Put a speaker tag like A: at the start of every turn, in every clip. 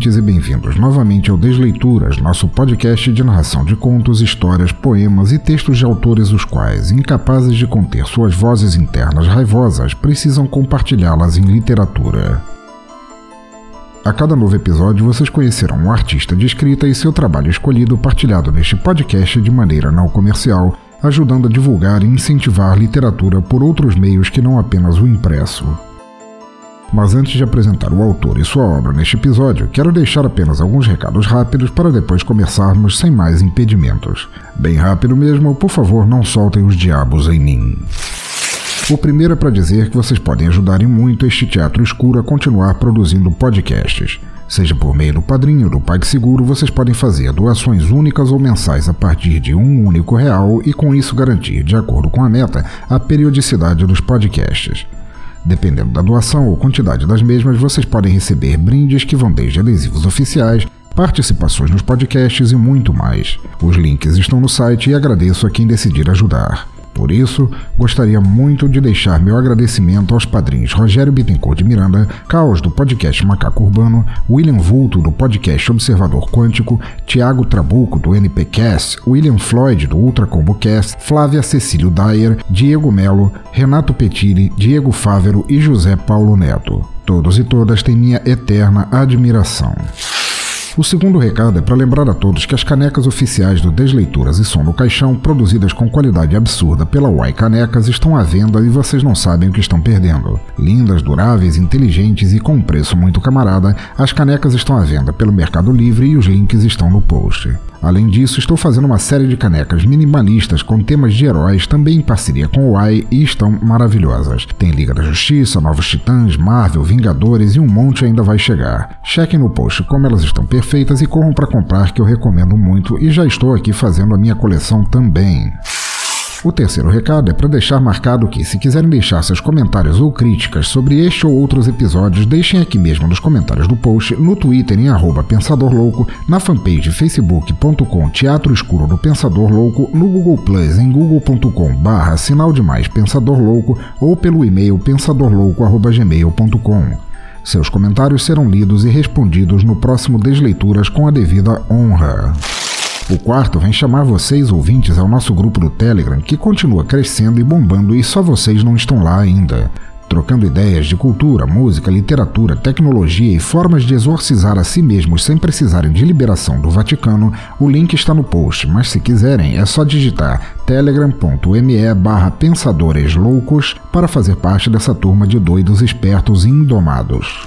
A: Ouvintes, e bem-vindos novamente ao Desleituras, nosso podcast de narração de contos, histórias, poemas e textos de autores os quais, incapazes de conter suas vozes internas raivosas, precisam compartilhá-las em literatura. A cada novo episódio, vocês conhecerão um artista de escrita e seu trabalho escolhido partilhado neste podcast de maneira não comercial, ajudando a divulgar e incentivar literatura por outros meios que não apenas o impresso. Mas antes de apresentar o autor e sua obra neste episódio, quero deixar apenas alguns recados rápidos para depois começarmos sem mais impedimentos. Bem rápido mesmo, por favor, não soltem os diabos em mim. O primeiro é para dizer que vocês podem ajudar muito este teatro escuro a continuar produzindo podcasts. Seja por meio do padrinho ou do PagSeguro, vocês podem fazer doações únicas ou mensais a partir de um único real e com isso garantir, de acordo com a meta, a periodicidade dos podcasts. Dependendo da doação ou quantidade das mesmas, vocês podem receber brindes que vão desde adesivos oficiais, participações nos podcasts e muito mais. Os links estão no site e agradeço a quem decidir ajudar. Por isso, gostaria muito de deixar meu agradecimento aos padrinhos Rogério Bittencourt de Miranda, Caos do podcast Macaco Urbano, William Vulto do podcast Observador Quântico, Tiago Trabuco do NPcast, William Floyd do Ultra Combo Cast, Flávia Cecílio Dyer, Diego Melo, Renato Petiri, Diego Fávero e José Paulo Neto. Todos e todas têm minha eterna admiração. O segundo recado é para lembrar a todos que as canecas oficiais do Desleituras e Som no Caixão, produzidas com qualidade absurda pela Uai Canecas, estão à venda e vocês não sabem o que estão perdendo. Lindas, duráveis, inteligentes e com um preço muito camarada, as canecas estão à venda pelo Mercado Livre e os links estão no post. Além disso, estou fazendo uma série de canecas minimalistas com temas de heróis, também em parceria com o Uai, e estão maravilhosas. Tem Liga da Justiça, Novos Titãs, Marvel, Vingadores e um monte ainda vai chegar. Chequem no post como elas estão perfeitas e corram para comprar que eu recomendo muito e já estou aqui fazendo a minha coleção também. O terceiro recado é para deixar marcado que, se quiserem deixar seus comentários ou críticas sobre este ou outros episódios, deixem aqui mesmo nos comentários do post, no Twitter em arroba Pensador Louco, na fanpage facebook.com Teatro Escuro do Pensador Louco, no Google Plus em google.com barra Sinal Demais Pensador Louco ou pelo e-mail pensadorlouco.gmail.com. Seus comentários serão lidos e respondidos no próximo Desleituras com a devida honra. O quarto vem chamar vocês, ouvintes, ao nosso grupo do Telegram, que continua crescendo e bombando e só vocês não estão lá ainda. Trocando ideias de cultura, música, literatura, tecnologia e formas de exorcizar a si mesmos sem precisarem de liberação do Vaticano, o link está no post, mas se quiserem é só digitar telegram.me barra pensadores loucos para fazer parte dessa turma de doidos espertos e indomados.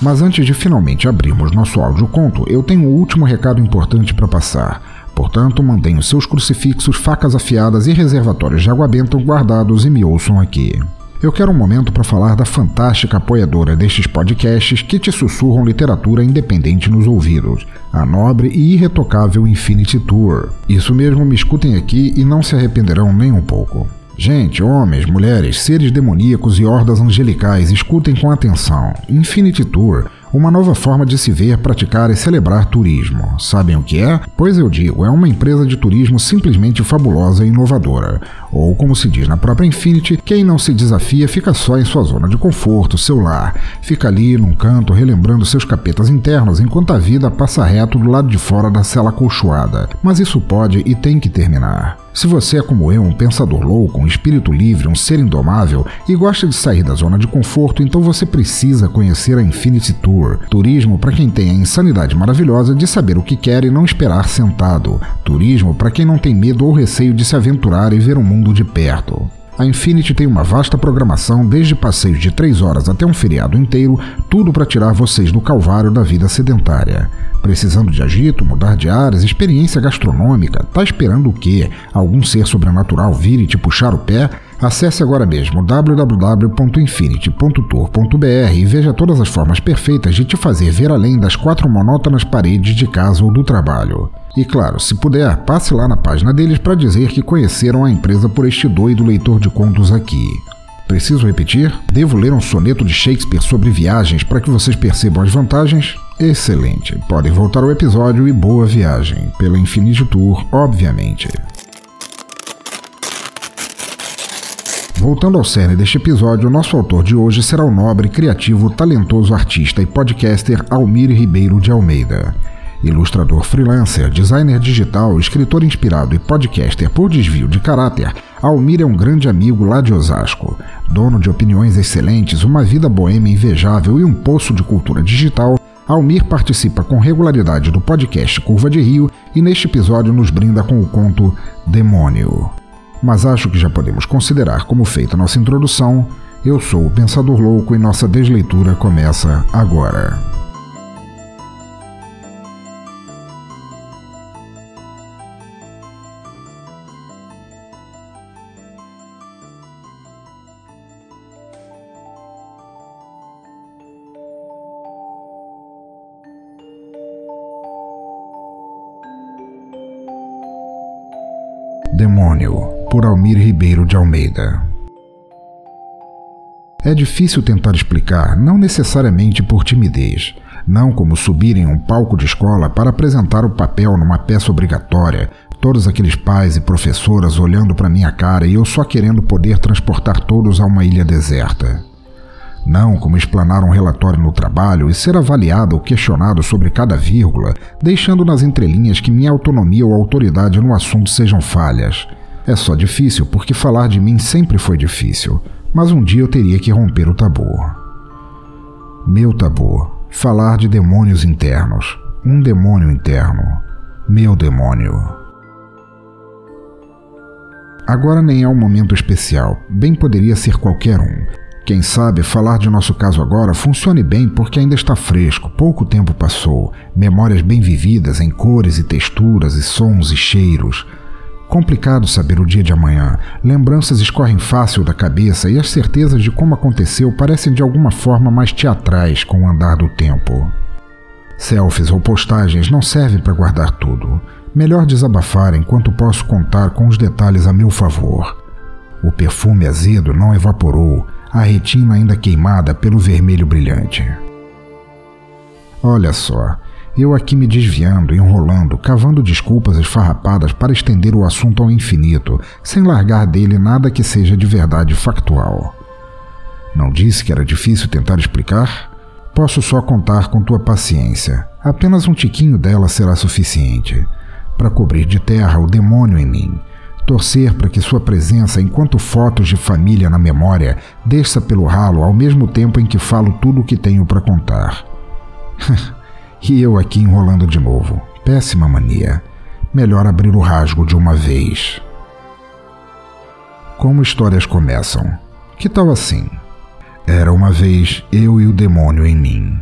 A: Mas antes de finalmente abrirmos nosso áudio conto, eu tenho um último recado importante para passar. Portanto, mantenham seus crucifixos, facas afiadas e reservatórios de água benta guardados e me ouçam aqui. Eu quero um momento para falar da fantástica apoiadora destes podcasts que te sussurram literatura independente nos ouvidos, a nobre e irretocável Infinity Tour. Isso mesmo, me escutem aqui e não se arrependerão nem um pouco. Gente, homens, mulheres, seres demoníacos e hordas angelicais, escutem com atenção. Infinity Tour uma nova forma de se ver, praticar e celebrar turismo. Sabem o que é? Pois eu digo, é uma empresa de turismo simplesmente fabulosa e inovadora. Ou, como se diz na própria Infinity, quem não se desafia fica só em sua zona de conforto, seu lar. Fica ali num canto relembrando seus capetas internos enquanto a vida passa reto do lado de fora da cela colchoada. Mas isso pode e tem que terminar. Se você é como eu, um pensador louco, um espírito livre, um ser indomável e gosta de sair da zona de conforto, então você precisa conhecer a Infinity Tour. Turismo para quem tem a insanidade maravilhosa de saber o que quer e não esperar sentado. Turismo para quem não tem medo ou receio de se aventurar e ver o mundo de perto. A Infinity tem uma vasta programação, desde passeios de 3 horas até um feriado inteiro, tudo para tirar vocês do calvário da vida sedentária. Precisando de agito, mudar de áreas, experiência gastronômica? Tá esperando o quê? Algum ser sobrenatural vir e te puxar o pé? Acesse agora mesmo www.infinity.tour.br e veja todas as formas perfeitas de te fazer ver além das quatro monótonas paredes de casa ou do trabalho. E claro, se puder, passe lá na página deles para dizer que conheceram a empresa por este doido leitor de contos aqui. Preciso repetir? Devo ler um soneto de Shakespeare sobre viagens para que vocês percebam as vantagens? Excelente. Podem voltar ao episódio e boa viagem. Pela Infinity Tour, obviamente. Voltando ao cerne deste episódio, nosso autor de hoje será o nobre, criativo, talentoso artista e podcaster Almir Ribeiro de Almeida. Ilustrador freelancer, designer digital, escritor inspirado e podcaster por desvio de caráter, Almir é um grande amigo lá de Osasco. Dono de opiniões excelentes, uma vida boêmia invejável e um poço de cultura digital, Almir participa com regularidade do podcast Curva de Rio e neste episódio nos brinda com o conto Demônio mas acho que já podemos considerar como feita nossa introdução. Eu sou o Pensador Louco e nossa desleitura começa agora. Demônio por Almir Ribeiro de Almeida. É difícil tentar explicar, não necessariamente por timidez, não como subir em um palco de escola para apresentar o papel numa peça obrigatória, todos aqueles pais e professoras olhando para minha cara e eu só querendo poder transportar todos a uma ilha deserta. Não como explanar um relatório no trabalho e ser avaliado ou questionado sobre cada vírgula, deixando nas entrelinhas que minha autonomia ou autoridade no assunto sejam falhas é só difícil porque falar de mim sempre foi difícil, mas um dia eu teria que romper o tabu. Meu tabu. Falar de demônios internos. Um demônio interno. Meu demônio. Agora nem é um momento especial, bem poderia ser qualquer um. Quem sabe falar de nosso caso agora funcione bem porque ainda está fresco, pouco tempo passou, memórias bem vividas em cores e texturas e sons e cheiros. Complicado saber o dia de amanhã. Lembranças escorrem fácil da cabeça e as certezas de como aconteceu parecem de alguma forma mais teatrais com o andar do tempo. Selfies ou postagens não servem para guardar tudo. Melhor desabafar enquanto posso contar com os detalhes a meu favor. O perfume azedo não evaporou, a retina ainda queimada pelo vermelho brilhante. Olha só, eu aqui me desviando, enrolando, cavando desculpas esfarrapadas para estender o assunto ao infinito, sem largar dele nada que seja de verdade factual. Não disse que era difícil tentar explicar? Posso só contar com tua paciência. Apenas um tiquinho dela será suficiente para cobrir de terra o demônio em mim. Torcer para que sua presença, enquanto fotos de família na memória, desça pelo ralo ao mesmo tempo em que falo tudo o que tenho para contar. E eu aqui enrolando de novo. Péssima mania. Melhor abrir o rasgo de uma vez. Como histórias começam? Que tal assim? Era uma vez eu e o demônio em mim.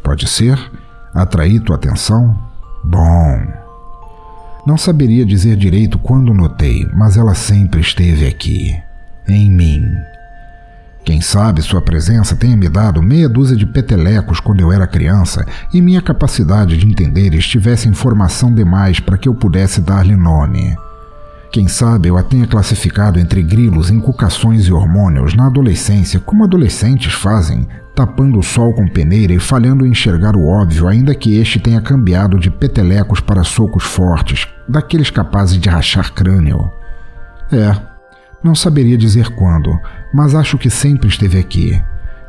A: Pode ser? Atraí tua atenção? Bom. Não saberia dizer direito quando notei, mas ela sempre esteve aqui, em mim, quem sabe sua presença tenha me dado meia dúzia de petelecos quando eu era criança e minha capacidade de entender estivesse em formação demais para que eu pudesse dar-lhe nome. Quem sabe eu a tenha classificado entre grilos, inculcações e hormônios na adolescência, como adolescentes fazem, tapando o sol com peneira e falhando em enxergar o óbvio, ainda que este tenha cambiado de petelecos para socos fortes, daqueles capazes de rachar crânio. É, não saberia dizer quando, mas acho que sempre esteve aqui.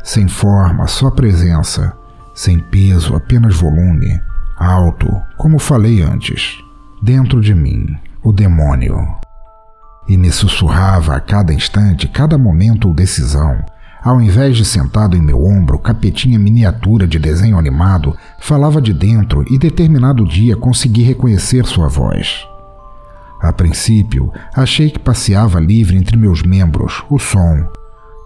A: Sem forma, só presença. Sem peso, apenas volume. Alto, como falei antes. Dentro de mim, o demônio. E me sussurrava a cada instante, cada momento ou decisão. Ao invés de sentado em meu ombro, capetinha miniatura de desenho animado, falava de dentro e determinado dia consegui reconhecer sua voz. A princípio, achei que passeava livre entre meus membros, o som.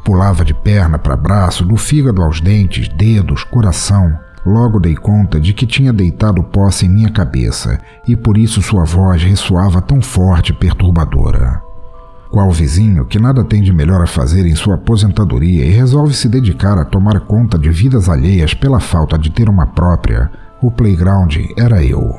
A: Pulava de perna para braço, do fígado aos dentes, dedos, coração. Logo dei conta de que tinha deitado posse em minha cabeça e por isso sua voz ressoava tão forte e perturbadora. Qual vizinho que nada tem de melhor a fazer em sua aposentadoria e resolve se dedicar a tomar conta de vidas alheias pela falta de ter uma própria, o playground era eu.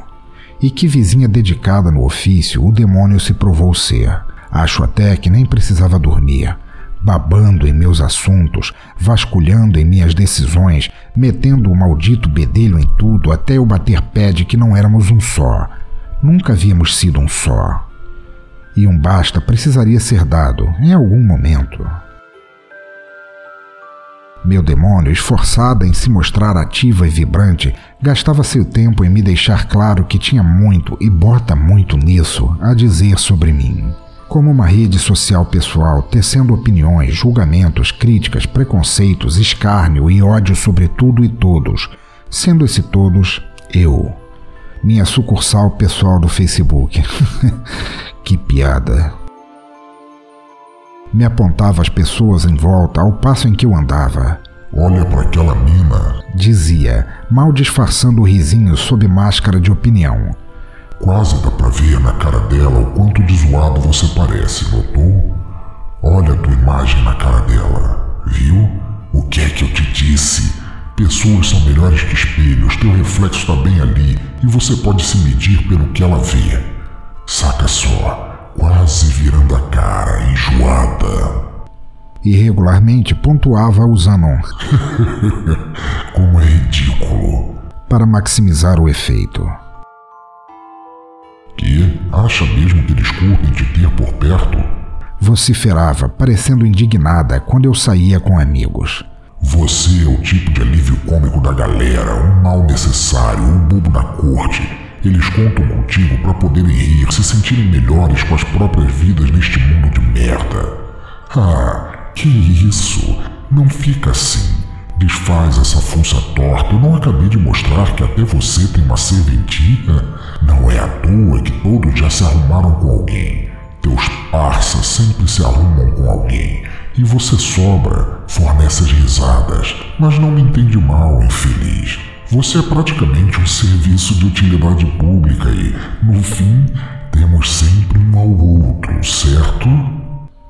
A: E que vizinha dedicada no ofício o demônio se provou ser. Acho até que nem precisava dormir babando em meus assuntos, vasculhando em minhas decisões, metendo o maldito bedelho em tudo até eu bater pé de que não éramos um só. Nunca havíamos sido um só. E um basta precisaria ser dado em algum momento. Meu demônio, esforçada em se mostrar ativa e vibrante, gastava seu tempo em me deixar claro que tinha muito, e bota muito nisso, a dizer sobre mim como uma rede social pessoal, tecendo opiniões, julgamentos, críticas, preconceitos, escárnio e ódio sobre tudo e todos, sendo esse todos eu. Minha sucursal pessoal do Facebook. que piada. Me apontava as pessoas em volta ao passo em que eu andava.
B: Olha para aquela mina,
A: dizia, mal disfarçando o risinho sob máscara de opinião.
B: Quase dá pra ver na cara dela o quanto de zoado você parece, notou? Olha a tua imagem na cara dela, viu? O que é que eu te disse? Pessoas são melhores que espelhos, teu reflexo está bem ali e você pode se medir pelo que ela vê. Saca só, quase virando a cara, enjoada.
A: E regularmente pontuava usando um.
B: Como é ridículo.
A: Para maximizar o efeito.
B: Que? Acha mesmo que eles curtem te ter por perto?
A: Vociferava, parecendo indignada quando eu saía com amigos.
B: Você é o tipo de alívio cômico da galera, um mal necessário, um bobo da corte. Eles contam contigo para poderem rir, se sentirem melhores com as próprias vidas neste mundo de merda. Ah, que isso? Não fica assim. Desfaz essa fuça torta. Eu não acabei de mostrar que até você tem uma serventia? Não é à toa que todos já se arrumaram com alguém. Teus parças sempre se arrumam com alguém. E você sobra, fornece as risadas. Mas não me entende mal, infeliz. Você é praticamente um serviço de utilidade pública e, no fim, temos sempre um ao outro, certo?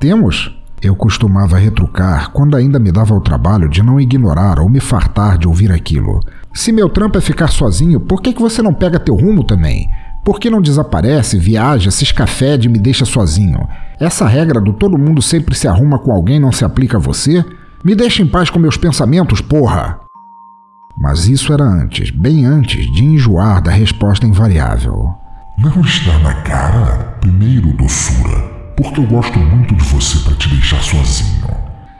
A: Temos? Eu costumava retrucar quando ainda me dava o trabalho de não ignorar ou me fartar de ouvir aquilo. Se meu trampo é ficar sozinho, por que, que você não pega teu rumo também? Por que não desaparece, viaja, se escafede e me deixa sozinho? Essa regra do todo mundo sempre se arruma com alguém não se aplica a você? Me deixa em paz com meus pensamentos, porra! Mas isso era antes, bem antes de enjoar da resposta invariável.
B: Não está na cara? Primeiro, doçura porque eu gosto muito de você para te deixar sozinho.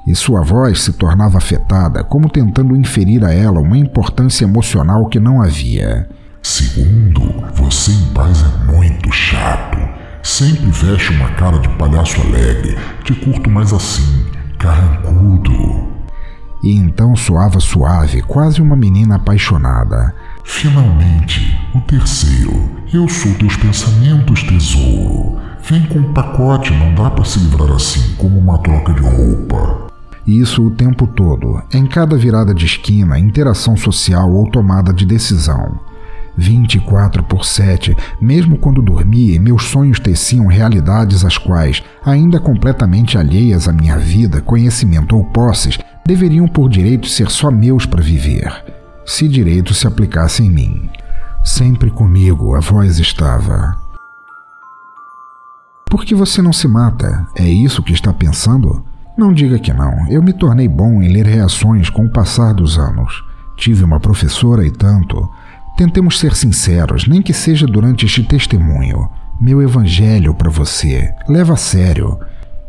A: E sua voz se tornava afetada, como tentando inferir a ela uma importância emocional que não havia.
B: Segundo, você em paz é muito chato. Sempre veste uma cara de palhaço alegre. Te curto mais assim, carrancudo.
A: E então soava suave, quase uma menina apaixonada.
B: Finalmente, o terceiro. Eu sou teus pensamentos, tesouro. Vem com um pacote, não dá para se livrar assim, como uma troca de roupa.
A: Isso o tempo todo, em cada virada de esquina, interação social ou tomada de decisão. 24 por 7, mesmo quando dormia, meus sonhos teciam realidades às quais, ainda completamente alheias à minha vida, conhecimento ou posses, deveriam por direito ser só meus para viver, se direito se aplicasse em mim. Sempre comigo a voz estava. Por que você não se mata? É isso que está pensando? Não diga que não. Eu me tornei bom em ler reações com o passar dos anos. Tive uma professora e tanto. Tentemos ser sinceros, nem que seja durante este testemunho. Meu evangelho para você. Leva a sério.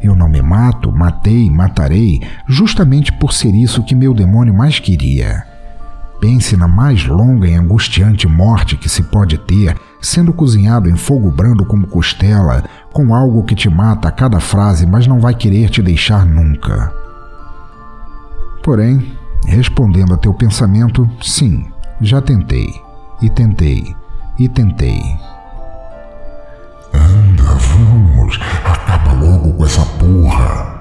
A: Eu não me mato, matei, matarei, justamente por ser isso que meu demônio mais queria. Pense na mais longa e angustiante morte que se pode ter, sendo cozinhado em fogo brando como costela, com algo que te mata a cada frase, mas não vai querer te deixar nunca. Porém, respondendo a teu pensamento, sim, já tentei, e tentei, e tentei.
B: Anda, vamos, acaba logo com essa porra.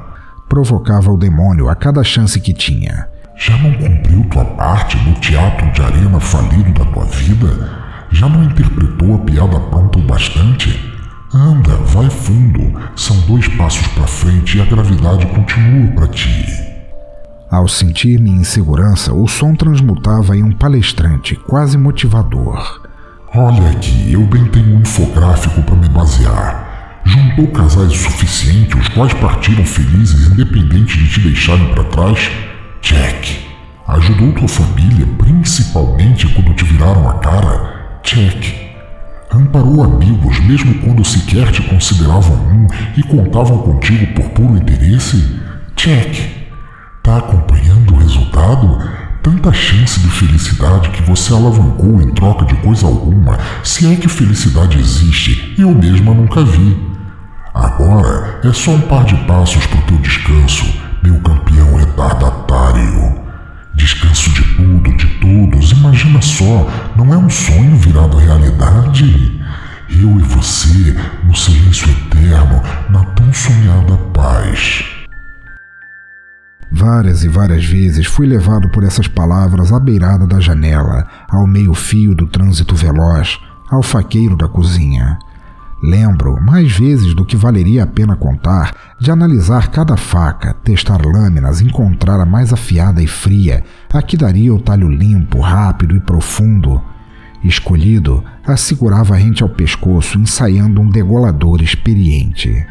A: Provocava o demônio a cada chance que tinha.
B: Já não cumpriu tua parte no teatro de arena falido da tua vida? Já não interpretou a piada pronta o bastante? Anda, vai fundo. São dois passos para frente e a gravidade continua para ti.
A: Ao sentir-me em segurança, o som transmutava em um palestrante quase motivador.
B: Olha aqui, eu bem tenho um infográfico para me basear. Juntou casais o suficiente, os quais partiram felizes independente de te deixarem para trás? Check. Ajudou tua família, principalmente quando te viraram a cara? Check. Amparou amigos mesmo quando sequer te consideravam um e contavam contigo por puro interesse? Check. Tá acompanhando o resultado? Tanta chance de felicidade que você alavancou em troca de coisa alguma, se é que felicidade existe, eu mesma nunca vi. Agora é só um par de passos pro teu descanso, meu campeão retardatário. Descanso de tudo, de todos. Imagina só, não é um sonho virado realidade? Eu e você, no silêncio eterno, na tão sonhada paz.
A: Várias e várias vezes fui levado por essas palavras à beirada da janela, ao meio-fio do trânsito veloz, ao faqueiro da cozinha. Lembro, mais vezes do que valeria a pena contar, de analisar cada faca, testar lâminas, encontrar a mais afiada e fria, a que daria o talho limpo, rápido e profundo. Escolhido, a segurava rente ao pescoço, ensaiando um degolador experiente.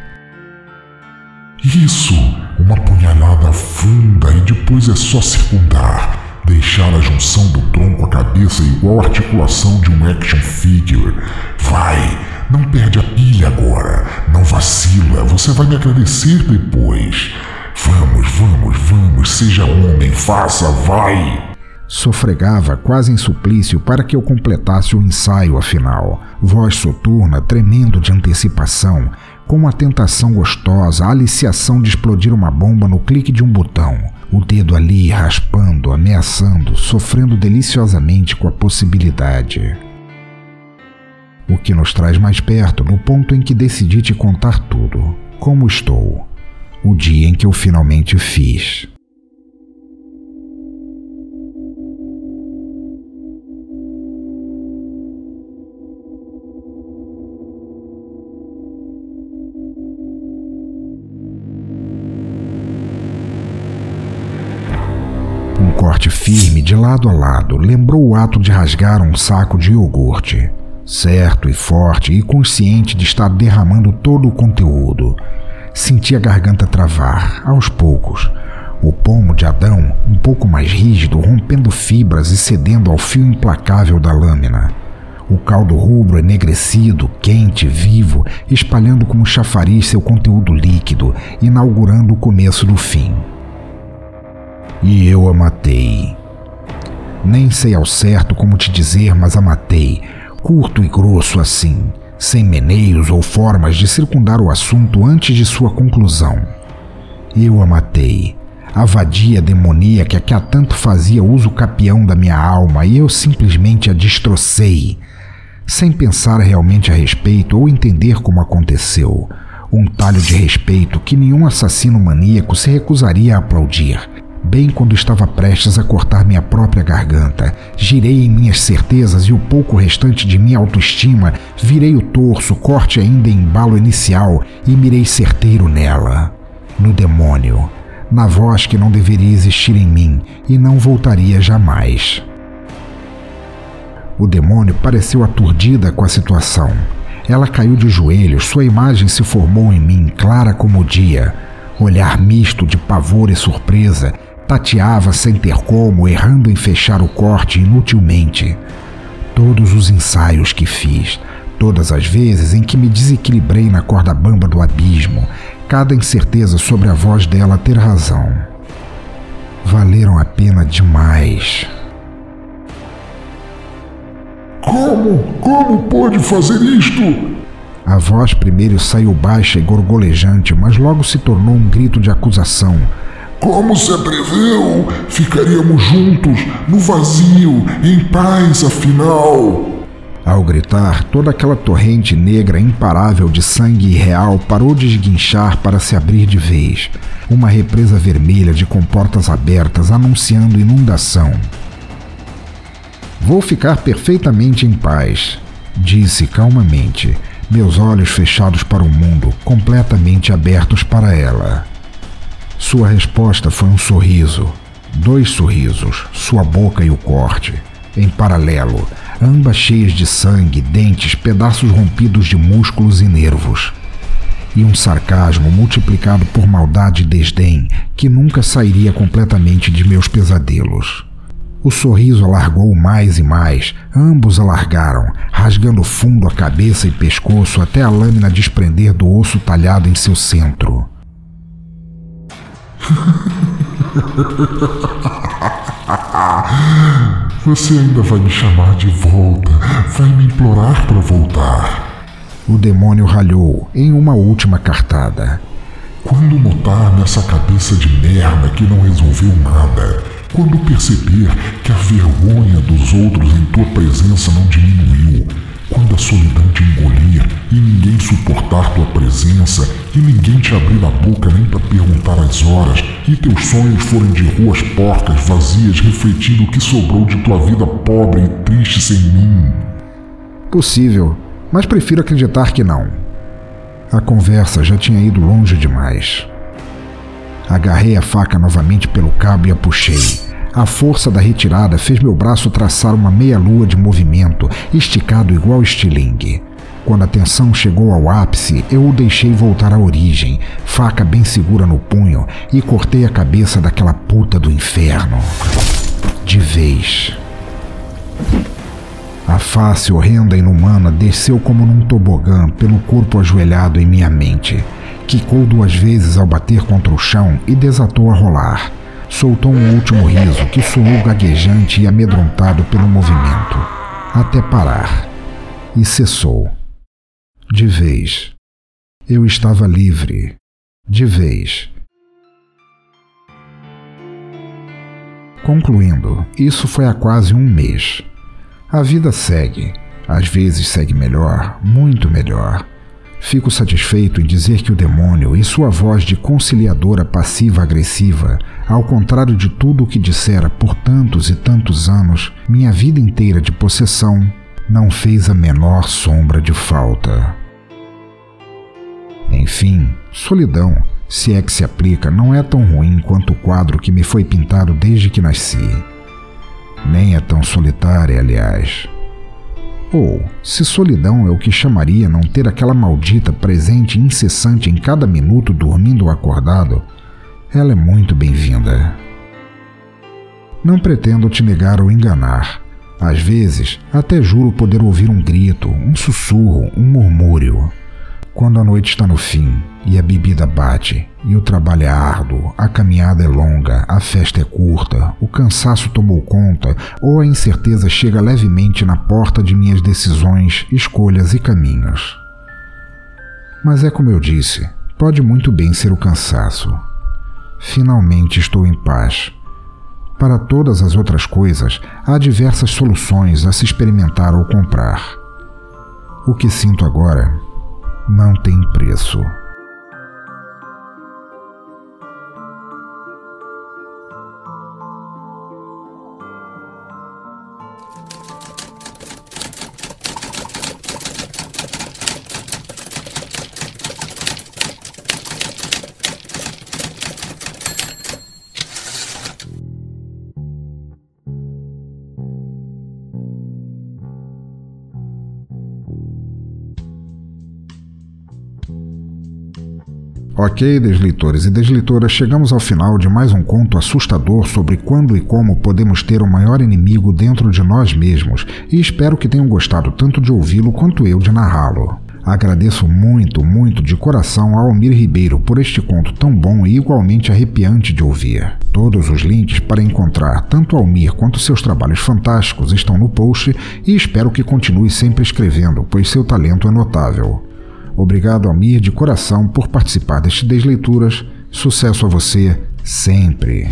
B: Isso! Uma punhalada funda e depois é só circundar. Deixar a junção do tronco à cabeça igual a articulação de um action figure. Vai! Não perde a pilha agora. Não vacila. Você vai me agradecer depois. Vamos, vamos, vamos. Seja homem. Faça, vai.
A: Sofregava quase em suplício para que eu completasse o ensaio afinal. Voz soturna, tremendo de antecipação, com uma tentação gostosa, a aliciação de explodir uma bomba no clique de um botão. O dedo ali raspando, ameaçando, sofrendo deliciosamente com a possibilidade o que nos traz mais perto no ponto em que decidi te contar tudo, como estou, o dia em que eu finalmente fiz. De lado a lado lembrou o ato de rasgar um saco de iogurte certo e forte e consciente de estar derramando todo o conteúdo. Senti a garganta travar, aos poucos. O pomo de Adão, um pouco mais rígido, rompendo fibras e cedendo ao fio implacável da lâmina. O caldo rubro enegrecido, quente, vivo, espalhando como chafariz seu conteúdo líquido, inaugurando o começo do fim. E eu a matei. Nem sei ao certo como te dizer, mas a matei, curto e grosso assim, sem meneios ou formas de circundar o assunto antes de sua conclusão. Eu a matei, a vadia demoníaca que há tanto fazia uso capião da minha alma e eu simplesmente a destrocei, sem pensar realmente a respeito ou entender como aconteceu. Um talho de respeito que nenhum assassino maníaco se recusaria a aplaudir, bem quando estava prestes a cortar minha própria garganta. Girei em minhas certezas e o pouco restante de minha autoestima, virei o torso, corte ainda em embalo inicial, e mirei certeiro nela. No demônio. Na voz que não deveria existir em mim e não voltaria jamais. O demônio pareceu aturdida com a situação. Ela caiu de joelhos, sua imagem se formou em mim, clara como o dia. Olhar misto de pavor e surpresa, Tateava sem ter como, errando em fechar o corte inutilmente. Todos os ensaios que fiz, todas as vezes em que me desequilibrei na corda bamba do abismo, cada incerteza sobre a voz dela ter razão. Valeram a pena demais.
B: Como? Como pode fazer isto?
A: A voz primeiro saiu baixa e gorgolejante, mas logo se tornou um grito de acusação,
B: como se atreveu? Ficaríamos juntos, no vazio, em paz, afinal.
A: Ao gritar, toda aquela torrente negra imparável de sangue irreal parou de esguinchar para se abrir de vez. Uma represa vermelha de comportas abertas anunciando inundação. Vou ficar perfeitamente em paz, disse calmamente, meus olhos fechados para o mundo, completamente abertos para ela. Sua resposta foi um sorriso, dois sorrisos, sua boca e o corte, em paralelo, ambas cheias de sangue, dentes, pedaços rompidos de músculos e nervos. E um sarcasmo multiplicado por maldade e desdém que nunca sairia completamente de meus pesadelos. O sorriso alargou mais e mais, ambos alargaram, rasgando fundo a cabeça e pescoço até a lâmina desprender do osso talhado em seu centro.
B: Você ainda vai me chamar de volta, vai me implorar para voltar.
A: O demônio ralhou em uma última cartada.
B: Quando notar nessa cabeça de merda que não resolveu nada, quando perceber que a vergonha dos outros em tua presença não diminuiu, quando a solidão te engolir e ninguém suportar tua presença e ninguém te abrir a boca nem para perguntar as horas e teus sonhos forem de ruas porcas, vazias, refletindo o que sobrou de tua vida pobre e triste sem mim.
A: Possível, mas prefiro acreditar que não. A conversa já tinha ido longe demais. Agarrei a faca novamente pelo cabo e a puxei. A força da retirada fez meu braço traçar uma meia-lua de movimento, esticado igual estilingue. Quando a tensão chegou ao ápice, eu o deixei voltar à origem, faca bem segura no punho, e cortei a cabeça daquela puta do inferno. De vez. A face horrenda e inumana desceu como num tobogã pelo corpo ajoelhado em minha mente. Quicou duas vezes ao bater contra o chão e desatou a rolar. Soltou um último riso que soou gaguejante e amedrontado pelo movimento, até parar. E cessou. De vez. Eu estava livre. De vez. Concluindo, isso foi há quase um mês. A vida segue. Às vezes segue melhor, muito melhor. Fico satisfeito em dizer que o demônio e sua voz de conciliadora passiva-agressiva, ao contrário de tudo o que dissera por tantos e tantos anos, minha vida inteira de possessão, não fez a menor sombra de falta. Enfim, solidão, se é que se aplica, não é tão ruim quanto o quadro que me foi pintado desde que nasci. Nem é tão solitária, aliás. Ou, se solidão é o que chamaria não ter aquela maldita presente incessante em cada minuto dormindo ou acordado, ela é muito bem-vinda. Não pretendo te negar ou enganar. Às vezes, até juro poder ouvir um grito, um sussurro, um murmúrio. Quando a noite está no fim e a bebida bate, e o trabalho é árduo, a caminhada é longa, a festa é curta, o cansaço tomou conta ou a incerteza chega levemente na porta de minhas decisões, escolhas e caminhos. Mas é como eu disse, pode muito bem ser o cansaço. Finalmente estou em paz. Para todas as outras coisas, há diversas soluções a se experimentar ou comprar. O que sinto agora não tem preço. Ok, desleitores e desleitoras, chegamos ao final de mais um conto assustador sobre quando e como podemos ter o maior inimigo dentro de nós mesmos, e espero que tenham gostado tanto de ouvi-lo quanto eu de narrá-lo. Agradeço muito, muito de coração ao Almir Ribeiro por este conto tão bom e igualmente arrepiante de ouvir. Todos os links para encontrar tanto Almir quanto seus trabalhos fantásticos estão no post e espero que continue sempre escrevendo, pois seu talento é notável. Obrigado, Almir, de coração, por participar destes Desleituras. Sucesso a você sempre.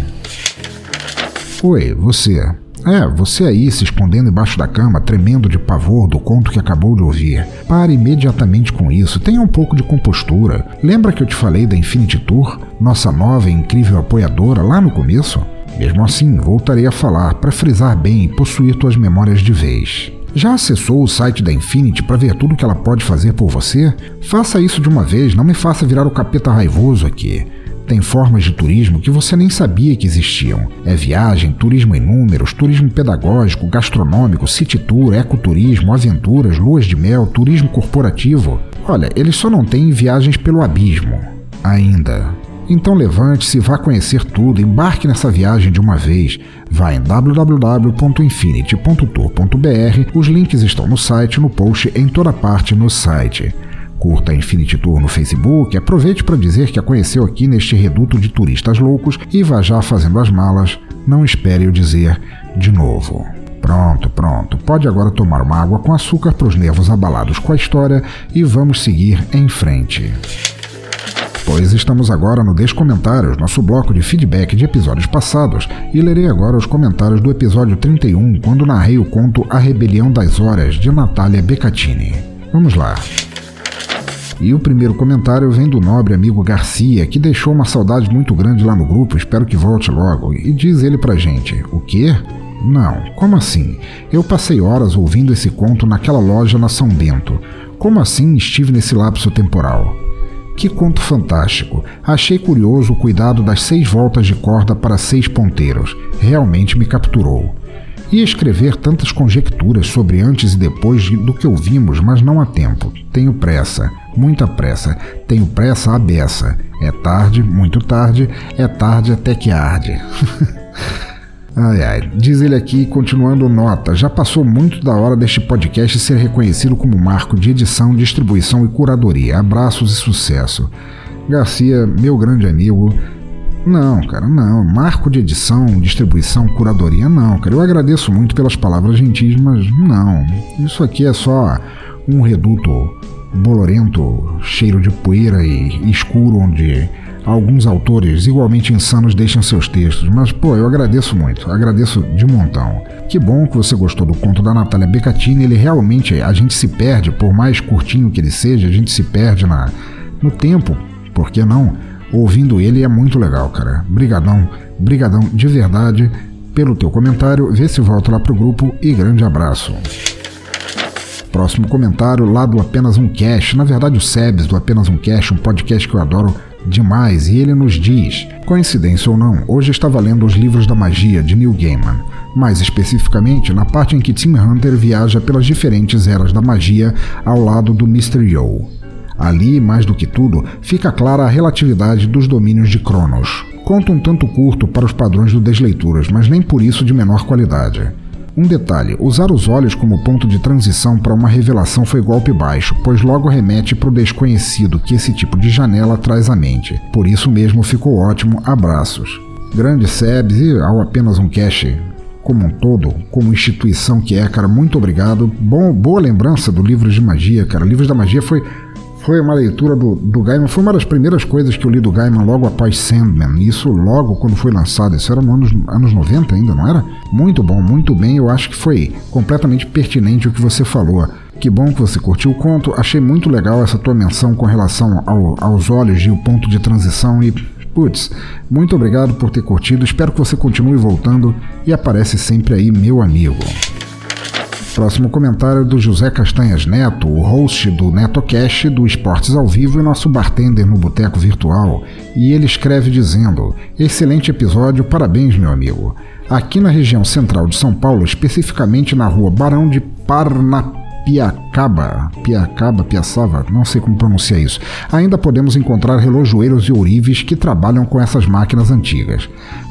A: Oi, você. É, você aí se escondendo embaixo da cama, tremendo de pavor do conto que acabou de ouvir. Pare imediatamente com isso, tenha um pouco de compostura. Lembra que eu te falei da Infinity Tour, nossa nova e incrível apoiadora, lá no começo? Mesmo assim, voltarei a falar para frisar bem e possuir tuas memórias de vez. Já acessou o site da Infinity para ver tudo que ela pode fazer por você? Faça isso de uma vez, não me faça virar o capeta raivoso aqui. Tem formas de turismo que você nem sabia que existiam. É viagem, turismo em números, turismo pedagógico, gastronômico, city tour, ecoturismo, aventuras, luas de mel, turismo corporativo. Olha, eles só não têm viagens pelo abismo. Ainda. Então levante-se e vá conhecer tudo, embarque nessa viagem de uma vez. Vá em www.infinity.tour.br, os links estão no site, no post, em toda parte no site. Curta a Infinity Tour no Facebook, aproveite para dizer que a conheceu aqui neste reduto de turistas loucos e vá já fazendo as malas, não espere eu dizer de novo. Pronto, pronto. Pode agora tomar uma água com açúcar para os nervos abalados com a história e vamos seguir em frente pois estamos agora no Descomentários, nosso bloco de feedback de episódios passados, e lerei agora os comentários do episódio 31, quando narrei o conto A Rebelião das Horas, de Natália Beccatini. Vamos lá. E o primeiro comentário vem do nobre amigo Garcia, que deixou uma saudade muito grande lá no grupo, espero que volte logo, e diz ele pra gente: O quê? Não, como assim? Eu passei horas ouvindo esse conto naquela loja na São Bento. Como assim estive nesse lapso temporal? Que conto fantástico! Achei curioso o cuidado das seis voltas de corda para seis ponteiros. Realmente me capturou. Ia escrever tantas conjecturas sobre antes e depois do que ouvimos, mas não há tempo. Tenho pressa, muita pressa. Tenho pressa à beça. É tarde, muito tarde, é tarde até que arde. Ai ai, diz ele aqui, continuando nota, já passou muito da hora deste podcast ser reconhecido como marco de edição, distribuição e curadoria. Abraços e sucesso. Garcia, meu grande amigo. Não, cara, não. Marco de edição, distribuição, curadoria, não, cara. Eu agradeço muito pelas palavras gentis, mas não. Isso aqui é só um reduto bolorento, cheiro de poeira e escuro onde alguns autores igualmente insanos deixam seus textos, mas pô, eu agradeço muito, agradeço de montão. Que bom que você gostou do conto da Natália Beccatini, ele realmente, a gente se perde, por mais curtinho que ele seja, a gente se perde na, no tempo, por que não? Ouvindo ele é muito legal, cara. Brigadão, brigadão de verdade pelo teu comentário, vê se volta lá pro grupo e grande abraço. Próximo comentário lá do Apenas Um Cash, na verdade o Sebes do Apenas Um Cash, um podcast que eu adoro demais e ele nos diz: coincidência ou não, hoje estava lendo os livros da magia de Neil Gaiman, mais especificamente na parte em que Tim Hunter viaja pelas diferentes eras da magia ao lado do Mr. Yo. Ali, mais do que tudo, fica clara a relatividade dos domínios de Cronos. Conto um tanto curto para os padrões do Desleituras, mas nem por isso de menor qualidade. Um detalhe: usar os olhos como ponto de transição para uma revelação foi golpe baixo, pois logo remete para o desconhecido que esse tipo de janela traz à mente. Por isso mesmo ficou ótimo. Abraços. Grande Sebs e ao apenas um cache como um todo, como instituição que é, cara, muito obrigado. Bom, boa lembrança do livro de magia, cara. Livros da magia foi foi uma leitura do, do Gaiman, foi uma das primeiras coisas que eu li do Gaiman logo após Sandman. Isso logo quando foi lançado, isso era nos anos, anos 90 ainda, não era? Muito bom, muito bem. Eu acho que foi completamente pertinente o que você falou. Que bom que você curtiu o conto. Achei muito legal essa tua menção com relação ao, aos olhos e o ponto de transição e Putz, muito obrigado por ter curtido, espero que você continue voltando e aparece sempre aí, meu amigo. Próximo comentário do José Castanhas Neto, o host do NetoCast do Esportes ao Vivo e nosso bartender no Boteco Virtual. E ele escreve dizendo: Excelente episódio, parabéns, meu amigo. Aqui na região central de São Paulo, especificamente na rua Barão de Parnapiacaba, Piacaba, Piacaba, Piaçava, não sei como pronunciar isso. Ainda podemos encontrar relojoeiros e ourives que trabalham com essas máquinas antigas.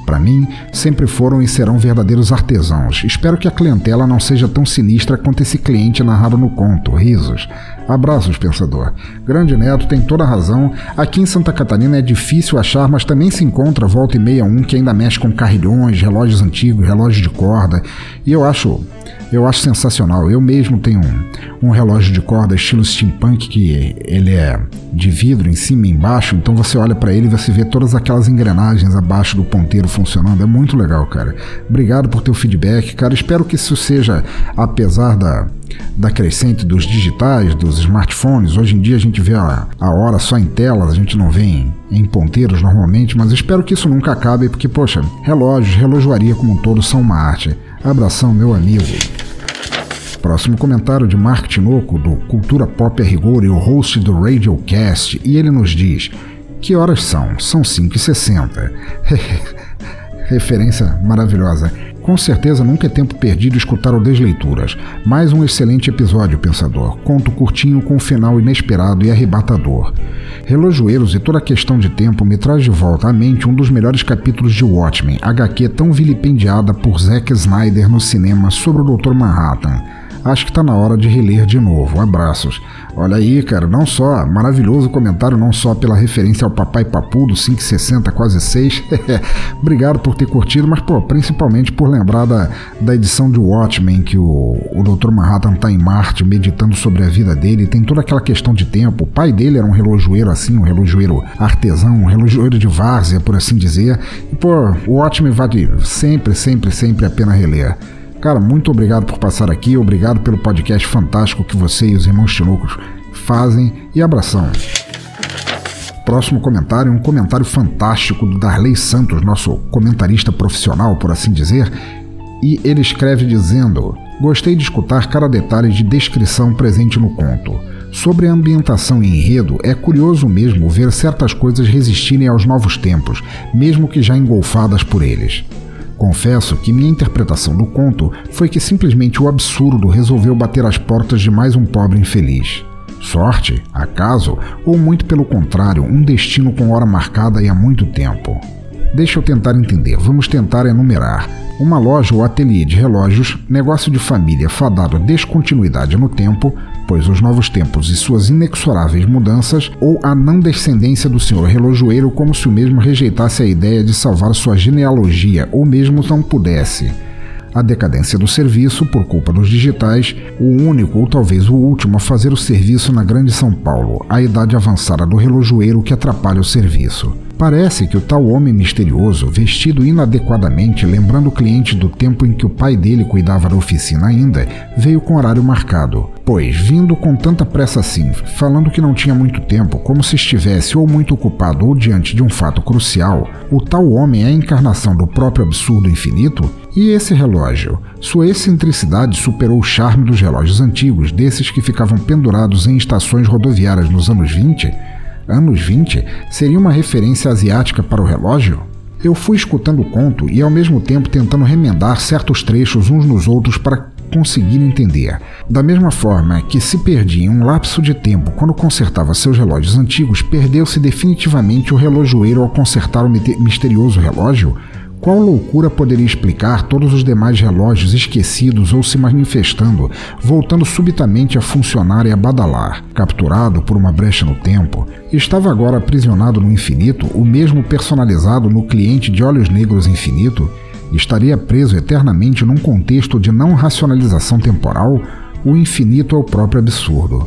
A: Para mim, sempre foram e serão verdadeiros artesãos. Espero que a clientela não seja tão sinistra quanto esse cliente narrado no conto. Risos. Abraços, pensador. Grande Neto tem toda a razão. Aqui em Santa Catarina é difícil achar, mas também se encontra volta e meia um que ainda mexe com carrilhões, relógios antigos, relógios de corda. E eu acho Eu acho sensacional. Eu mesmo tenho um, um relógio de corda estilo steampunk que ele é de vidro em cima e embaixo, então você olha para ele e você vê todas aquelas engrenagens abaixo do ponteiro funcionando. É muito legal, cara. Obrigado por teu feedback, cara. Espero que isso seja, apesar da, da crescente dos digitais, dos smartphones. Hoje em dia a gente vê a, a hora só em telas, a gente não vê em, em ponteiros normalmente, mas espero que isso nunca acabe, porque, poxa, relógios, relojoaria como um todo são uma arte. Abração, meu amigo. Próximo comentário de Mark Tinoco, do Cultura Pop a Rigor e o host do Radiocast, e ele nos diz: Que horas são? São 5h60. Referência maravilhosa. Com certeza nunca é tempo perdido escutar o Desleituras. Mais um excelente episódio, pensador. Conto curtinho com um final inesperado e arrebatador. Relojoeiros e toda a questão de tempo me traz de volta à mente um dos melhores capítulos de Watchmen, HQ tão vilipendiada por Zack Snyder no cinema sobre o Dr. Manhattan acho que está na hora de reler de novo. Abraços. Olha aí, cara, não só maravilhoso comentário, não só pela referência ao Papai Papu do 560 quase 6. Obrigado por ter curtido, mas pô, principalmente por lembrar da, da edição de Watchmen que o, o Dr. Manhattan está em Marte meditando sobre a vida dele. Tem toda aquela questão de tempo. O pai dele era um relojoeiro assim, um relojoeiro artesão, um relojoeiro de várzea, por assim dizer. E pô, o Watchmen vale sempre, sempre, sempre a pena reler. Cara, muito obrigado por passar aqui, obrigado pelo podcast fantástico que você e os irmãos Tinucos fazem e abração. Próximo comentário, um comentário fantástico do Darley Santos, nosso comentarista profissional, por assim dizer, e ele escreve dizendo: Gostei de escutar cada detalhe de descrição presente no conto. Sobre a ambientação e enredo, é curioso mesmo ver certas coisas resistirem aos novos tempos, mesmo que já engolfadas por eles. Confesso que minha interpretação do conto foi que simplesmente o absurdo resolveu bater as portas de mais um pobre infeliz. Sorte, acaso, ou muito pelo contrário, um destino com hora marcada e há muito tempo. Deixa eu tentar entender, vamos tentar enumerar. Uma loja ou ateliê de relógios, negócio de família fadado a descontinuidade no tempo, pois os novos tempos e suas inexoráveis mudanças, ou a não descendência do senhor relojoeiro como se o mesmo rejeitasse a ideia de salvar sua genealogia ou mesmo não pudesse a decadência do serviço por culpa dos digitais, o único ou talvez o último a fazer o serviço na Grande São Paulo, a idade avançada do relojoeiro que atrapalha o serviço. Parece que o tal homem misterioso, vestido inadequadamente, lembrando o cliente do tempo em que o pai dele cuidava da oficina ainda, veio com horário marcado. Pois, vindo com tanta pressa assim, falando que não tinha muito tempo, como se estivesse ou muito ocupado ou diante de um fato crucial, o tal homem é a encarnação do próprio absurdo infinito? E esse relógio? Sua excentricidade superou o charme dos relógios antigos, desses que ficavam pendurados em estações rodoviárias nos anos 20? Anos 20, seria uma referência asiática para o relógio? Eu fui escutando o conto e ao mesmo tempo tentando remendar certos trechos uns nos outros para conseguir entender. Da mesma forma que se perdia em um lapso de tempo quando consertava seus relógios antigos, perdeu-se definitivamente o relojoeiro ao consertar o misterioso relógio, qual loucura poderia explicar todos os demais relógios esquecidos ou se manifestando, voltando subitamente a funcionar e a badalar? Capturado por uma brecha no tempo, estava agora aprisionado no infinito, o mesmo personalizado no cliente de olhos negros infinito? Estaria preso eternamente num contexto de não racionalização temporal? O infinito é o próprio absurdo.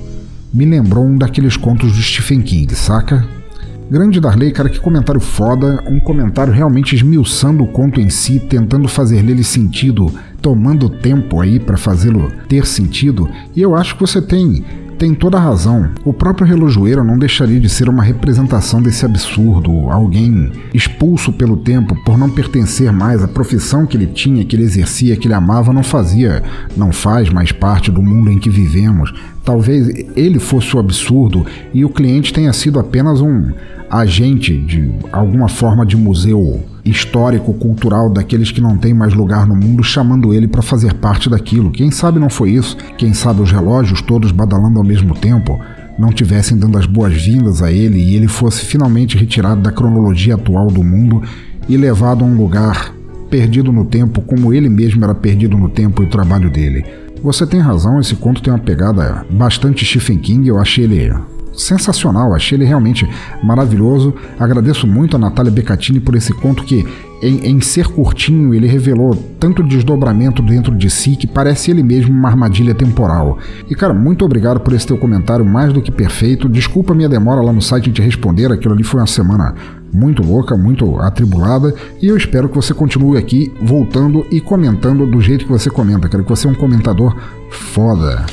A: Me lembrou um daqueles contos do Stephen King, saca? Grande Darley, cara, que comentário foda. Um comentário realmente esmiuçando o conto em si, tentando fazer nele sentido, tomando tempo aí para fazê-lo ter sentido. E eu acho que você tem tem toda a razão. O próprio relojoeiro não deixaria de ser uma representação desse absurdo, alguém expulso pelo tempo por não pertencer mais à profissão que ele tinha, que ele exercia, que ele amava, não fazia, não faz mais parte do mundo em que vivemos. Talvez ele fosse o absurdo e o cliente tenha sido apenas um agente de alguma forma de museu histórico, cultural daqueles que não têm mais lugar no mundo, chamando ele para fazer parte daquilo. Quem sabe não foi isso? Quem sabe os relógios todos badalando ao mesmo tempo não tivessem dando as boas-vindas a ele e ele fosse finalmente retirado da cronologia atual do mundo e levado a um lugar perdido no tempo, como ele mesmo era perdido no tempo e o trabalho dele. Você tem razão, esse conto tem uma pegada bastante Stephen King, eu achei ele sensacional, achei ele realmente maravilhoso. Agradeço muito a Natália Beccatini por esse conto que em, em, ser curtinho, ele revelou tanto desdobramento dentro de si que parece ele mesmo uma armadilha temporal. E cara, muito obrigado por esse teu comentário mais do que perfeito. Desculpa minha demora lá no site te responder, aquilo ali foi uma semana muito louca, muito atribulada, e eu espero que você continue aqui voltando e comentando do jeito que você comenta. Quero que você é um comentador foda.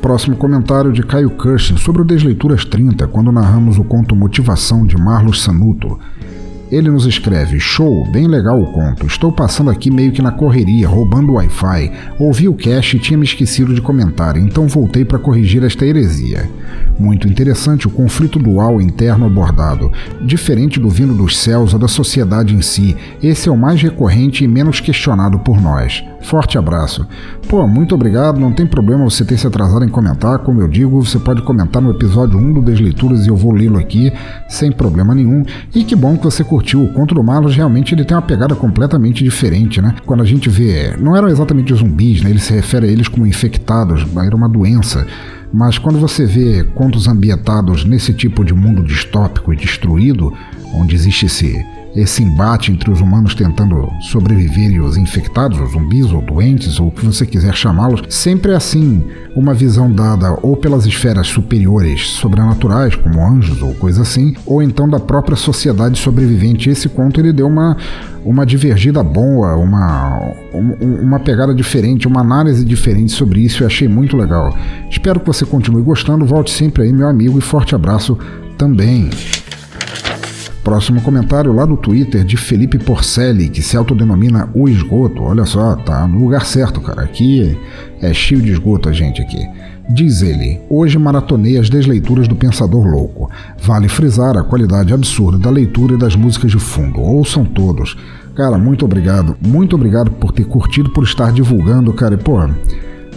A: Próximo comentário de Caio Cushing sobre o Desleituras 30, quando narramos o conto Motivação de Marlos Sanuto. Ele nos escreve: Show, bem legal o conto. Estou passando aqui meio que na correria, roubando o Wi-Fi. Ouvi o cache e tinha me esquecido de comentar, então voltei para corrigir esta heresia. Muito interessante o conflito dual interno abordado, diferente do vindo dos céus ou da sociedade em si. Esse é o mais recorrente e menos questionado por nós. Forte abraço. Pô, muito obrigado. Não tem problema você ter se atrasado em comentar. Como eu digo, você pode comentar no episódio 1 do Desleituras e eu vou lê-lo aqui sem problema nenhum. E que bom que você curtiu. O Contra o Marlos realmente ele tem uma pegada completamente diferente, né? Quando a gente vê. Não eram exatamente zumbis, né? Ele se refere a eles como infectados, era uma doença. Mas quando você vê contos ambientados nesse tipo de mundo distópico e destruído, onde existe esse esse embate entre os humanos tentando sobreviver e os infectados, os zumbis ou doentes, ou o que você quiser chamá-los, sempre é assim, uma visão dada ou pelas esferas superiores sobrenaturais, como anjos ou coisa assim, ou então da própria sociedade sobrevivente. Esse conto ele deu uma, uma divergida boa, uma, uma pegada diferente, uma análise diferente sobre isso e achei muito legal. Espero que você continue gostando, volte sempre aí, meu amigo, e forte abraço também. Próximo comentário lá do Twitter de Felipe Porcelli, que se autodenomina o esgoto. Olha só, tá no lugar certo, cara. Aqui é cheio de esgoto a gente aqui. Diz ele: Hoje maratonei as desleituras do Pensador Louco. Vale frisar a qualidade absurda da leitura e das músicas de fundo. Ouçam todos. Cara, muito obrigado. Muito obrigado por ter curtido, por estar divulgando, cara. E, pô,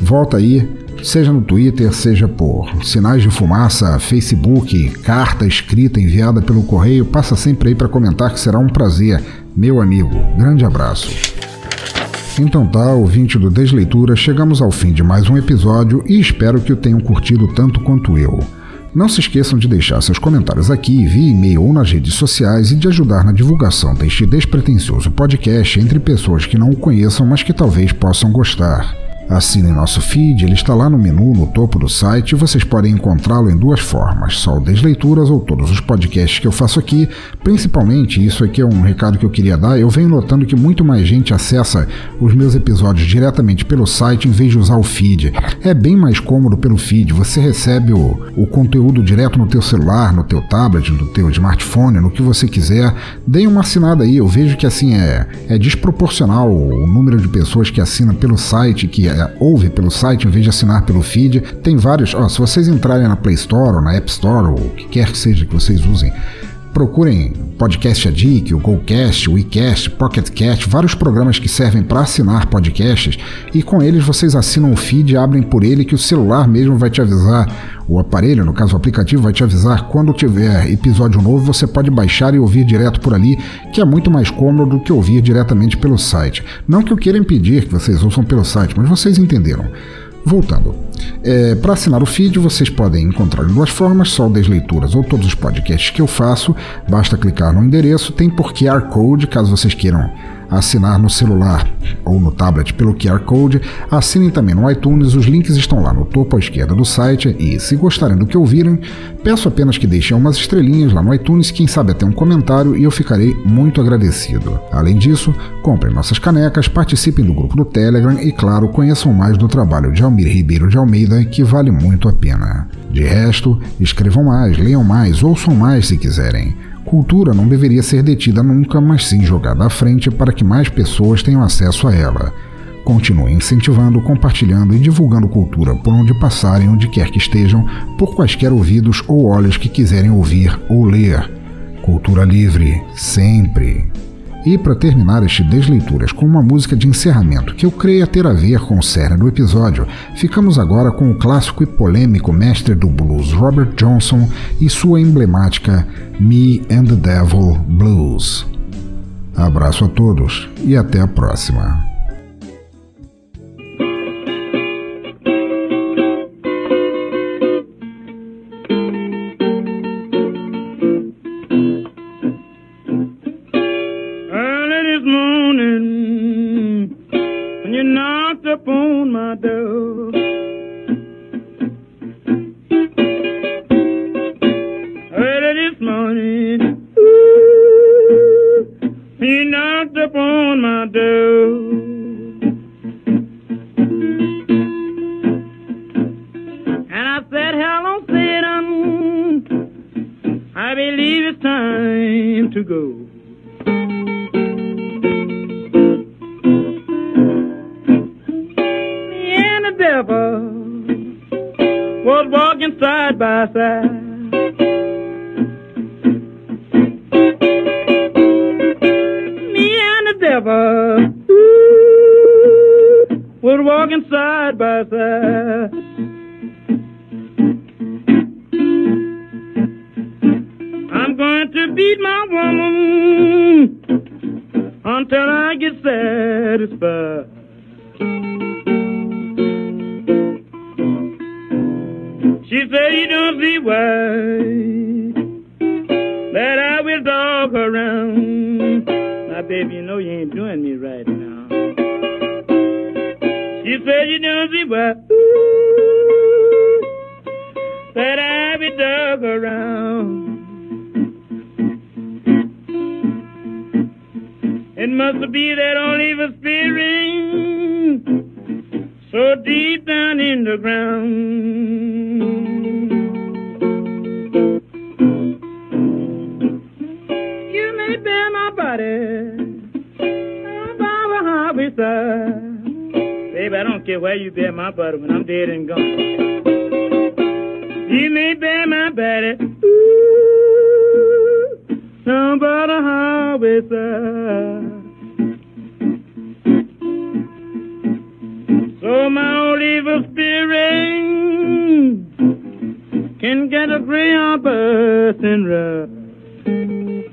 A: volta aí seja no Twitter, seja por sinais de fumaça, Facebook, carta escrita enviada pelo correio, passa sempre aí para comentar que será um prazer, meu amigo. Grande abraço. Então tá, ouvinte do Desleitura, chegamos ao fim de mais um episódio e espero que o tenham curtido tanto quanto eu. Não se esqueçam de deixar seus comentários aqui via e-mail ou nas redes sociais e de ajudar na divulgação deste despretensioso podcast entre pessoas que não o conheçam, mas que talvez possam gostar. Assine nosso feed, ele está lá no menu no topo do site e vocês podem encontrá-lo em duas formas: só o Desleituras ou todos os podcasts que eu faço aqui. Principalmente, isso aqui é um recado que eu queria dar, eu venho notando que muito mais gente acessa os meus episódios diretamente pelo site em vez de usar o feed. É bem mais cômodo pelo feed, você recebe o, o conteúdo direto no teu celular, no teu tablet, no teu smartphone, no que você quiser. Deem uma assinada aí, eu vejo que assim é, é desproporcional o número de pessoas que assinam pelo site, que ouve pelo site em vez de assinar pelo feed. Tem vários. Ó, se vocês entrarem na Play Store ou na App Store ou o que quer que seja que vocês usem, procurem Podcast Addict, o GoCast, o WeCast, PocketCast, vários programas que servem para assinar podcasts e com eles vocês assinam o feed e abrem por ele que o celular mesmo vai te avisar, o aparelho, no caso o aplicativo, vai te avisar quando tiver episódio novo, você pode baixar e ouvir direto por ali, que é muito mais cômodo do que ouvir diretamente pelo site. Não que eu queira impedir que vocês ouçam pelo site, mas vocês entenderam. Voltando. É, Para assinar o feed, vocês podem encontrar de duas formas: só o Desleituras ou todos os podcasts que eu faço. Basta clicar no endereço, tem por QR Code, caso vocês queiram assinar no celular ou no tablet pelo QR Code. Assinem também no iTunes, os links estão lá no topo à esquerda do site. E se gostarem do que ouvirem, peço apenas que deixem umas estrelinhas lá no iTunes, quem sabe até um comentário, e eu ficarei muito agradecido. Além disso, comprem nossas canecas, participem do grupo do Telegram e, claro, conheçam mais do trabalho de Almir Ribeiro de Almeida, que vale muito a pena. De resto, escrevam mais, leiam mais, ouçam mais se quiserem. Cultura não deveria ser detida nunca, mas sim jogada à frente para que mais pessoas tenham acesso a ela. Continue incentivando, compartilhando e divulgando cultura por onde passarem, onde quer que estejam, por quaisquer ouvidos ou olhos que quiserem ouvir ou ler. Cultura livre, sempre. E para terminar este Desleituras com uma música de encerramento que eu creio ter a ver com o cerne do episódio, ficamos agora com o clássico e polêmico mestre do blues Robert Johnson e sua emblemática Me and the Devil Blues. Abraço a todos e até a próxima.
C: Until I get satisfied. She said you don't see why that I will dog around. Now, baby, you know you ain't doing me right now. She said you don't see why ooh, that I will dog around. It must be that old evil spirit so deep down in the ground. You may bear my body by the highway side. Baby, I don't care where you bear my body when I'm dead and gone. You may bear my body ooh, no the highway side, So my old evil spirit can get a free harvest and rough.